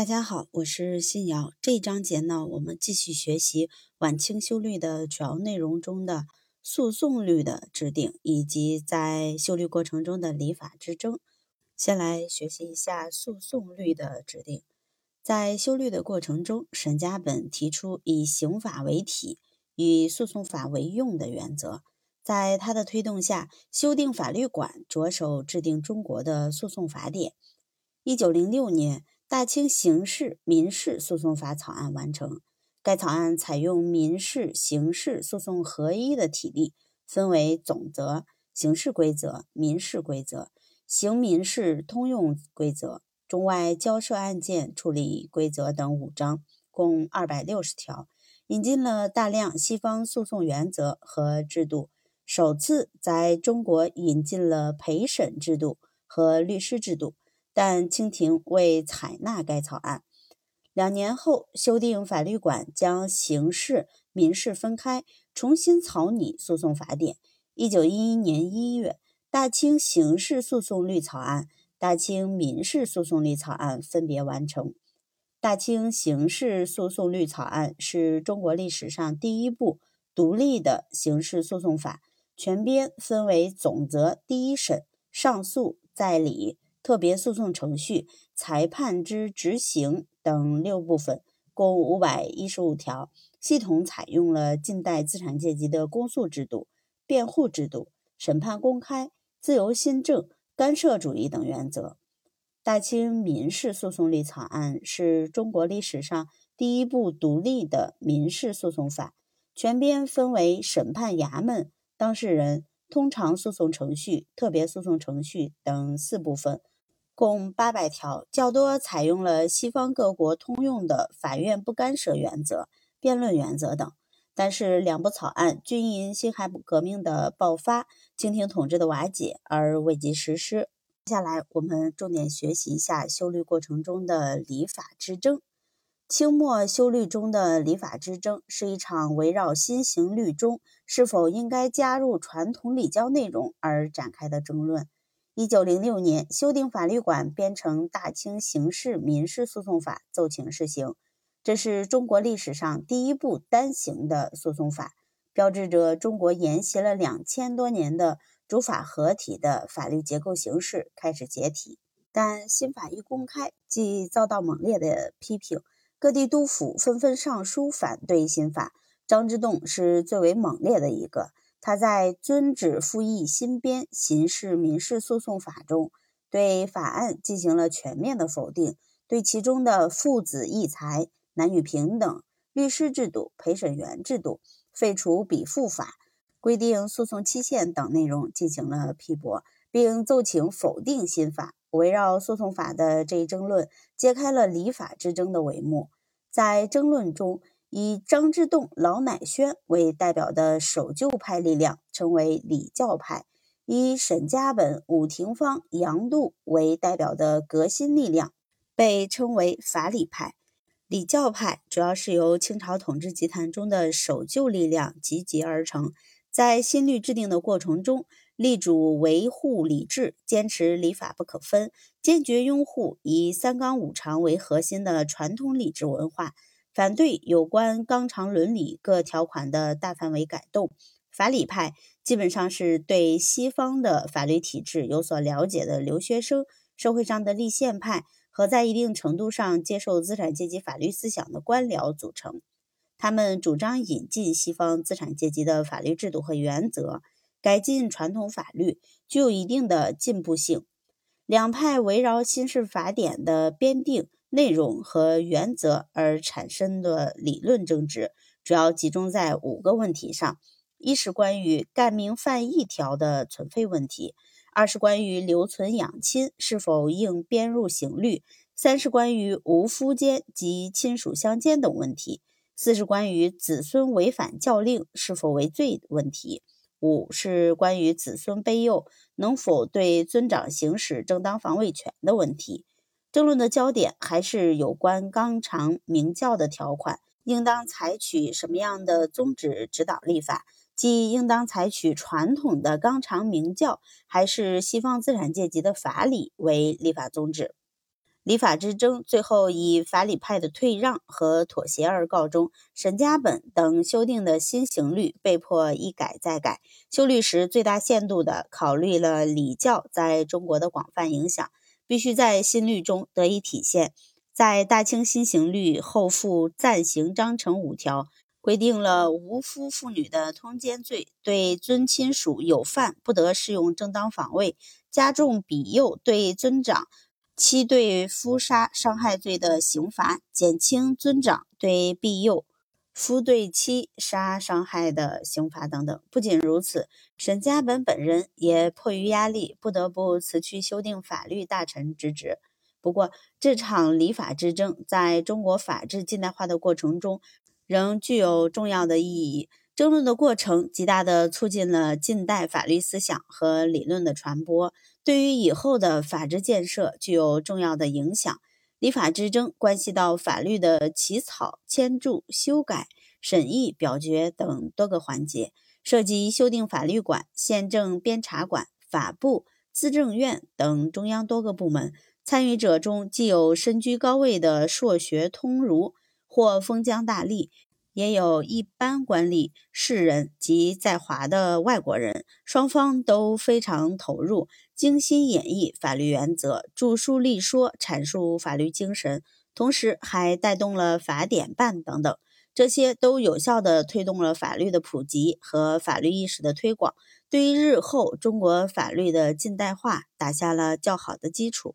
大家好，我是信瑶。这一章节呢，我们继续学习晚清修律的主要内容中的诉讼律的制定，以及在修律过程中的礼法之争。先来学习一下诉讼律的制定。在修律的过程中，沈家本提出以刑法为体，以诉讼法为用的原则。在他的推动下，修订法律馆着手制定中国的诉讼法典。一九零六年。大清刑事、民事诉讼法草案完成。该草案采用民事、刑事诉讼合一的体例，分为总则、刑事规则、民事规则、刑民事通用规则、中外交涉案件处理规则等五章，共二百六十条。引进了大量西方诉讼原则和制度，首次在中国引进了陪审制度和律师制度。但清廷未采纳该草案。两年后，修订法律馆将刑事、民事分开，重新草拟诉讼法典。一九一一年一月，《大清刑事诉讼律》草案、《大清民事诉讼律》草案分别完成。《大清刑事诉讼律》草案是中国历史上第一部独立的刑事诉讼法，全编分为总则、第一审、上诉、再理。特别诉讼程序、裁判之执行等六部分，共五百一十五条，系统采用了近代资产阶级的公诉制度、辩护制度、审判公开、自由新政、干涉主义等原则。大清民事诉讼律草案是中国历史上第一部独立的民事诉讼法，全编分为审判衙门、当事人、通常诉讼程序、特别诉讼程序等四部分。共八百条，较多采用了西方各国通用的法院不干涉原则、辩论原则等。但是，两部草案均因辛亥革命的爆发、清廷统治的瓦解而未及实施。接下来，我们重点学习一下修律过程中的礼法之争。清末修律中的礼法之争，是一场围绕新型律中是否应该加入传统礼教内容而展开的争论。一九零六年，修订法律馆编成《大清刑事民事诉讼法》，奏请施行。这是中国历史上第一部单行的诉讼法，标志着中国沿袭了两千多年的主法合体的法律结构形式开始解体。但新法一公开，即遭到猛烈的批评，各地督府纷纷上书反对新法。张之洞是最为猛烈的一个。他在遵旨复议新编刑事民事诉讼法中，对法案进行了全面的否定，对其中的父子异才、男女平等、律师制度、陪审员制度、废除比附法、规定诉讼期限等内容进行了批驳，并奏请否定新法。围绕诉讼法的这一争论，揭开了礼法之争的帷幕。在争论中，以张之洞、老乃宣为代表的守旧派力量称为礼教派；以沈家本、伍廷芳、杨度为代表的革新力量被称为法理派。礼教派主要是由清朝统治集团中的守旧力量集结而成，在新律制定的过程中，力主维护礼制，坚持礼法不可分，坚决拥护以三纲五常为核心的传统礼制文化。反对有关纲常伦理各条款的大范围改动，法理派基本上是对西方的法律体制有所了解的留学生、社会上的立宪派和在一定程度上接受资产阶级法律思想的官僚组成。他们主张引进西方资产阶级的法律制度和原则，改进传统法律，具有一定的进步性。两派围绕新式法典的编定。内容和原则而产生的理论争执，主要集中在五个问题上：一是关于干名犯义条的存废问题；二是关于留存养亲是否应编入刑律；三是关于无夫奸及亲属相奸等问题；四是关于子孙违反教令是否为罪问题；五是关于子孙卑幼能否对尊长行使正当防卫权的问题。争论的焦点还是有关纲常明教的条款，应当采取什么样的宗旨指导立法？即应当采取传统的纲常明教，还是西方资产阶级的法理为立法宗旨？礼法之争最后以法理派的退让和妥协而告终。沈家本等修订的新刑律被迫一改再改，修律时最大限度地考虑了礼教在中国的广泛影响，必须在新律中得以体现。在大清新刑律后附暂行章程五条，规定了无夫妇女的通奸罪，对尊亲属有犯不得适用正当防卫，加重比幼对尊长。妻对夫杀伤害罪的刑罚，减轻尊长对庇幼、夫对妻杀伤害的刑罚等等。不仅如此，沈家本本人也迫于压力，不得不辞去修订法律大臣之职。不过，这场礼法之争在中国法治近代化的过程中，仍具有重要的意义。争论的过程极大地促进了近代法律思想和理论的传播，对于以后的法治建设具有重要的影响。礼法之争关系到法律的起草、签注、修改、审议、表决等多个环节，涉及修订法律馆、宪政编查馆、法部、资政院等中央多个部门。参与者中既有身居高位的硕学通儒或封疆大吏。也有一般官吏、士人及在华的外国人，双方都非常投入，精心演绎法律原则，著书立说，阐述法律精神，同时还带动了法典办等等，这些都有效地推动了法律的普及和法律意识的推广，对于日后中国法律的近代化打下了较好的基础。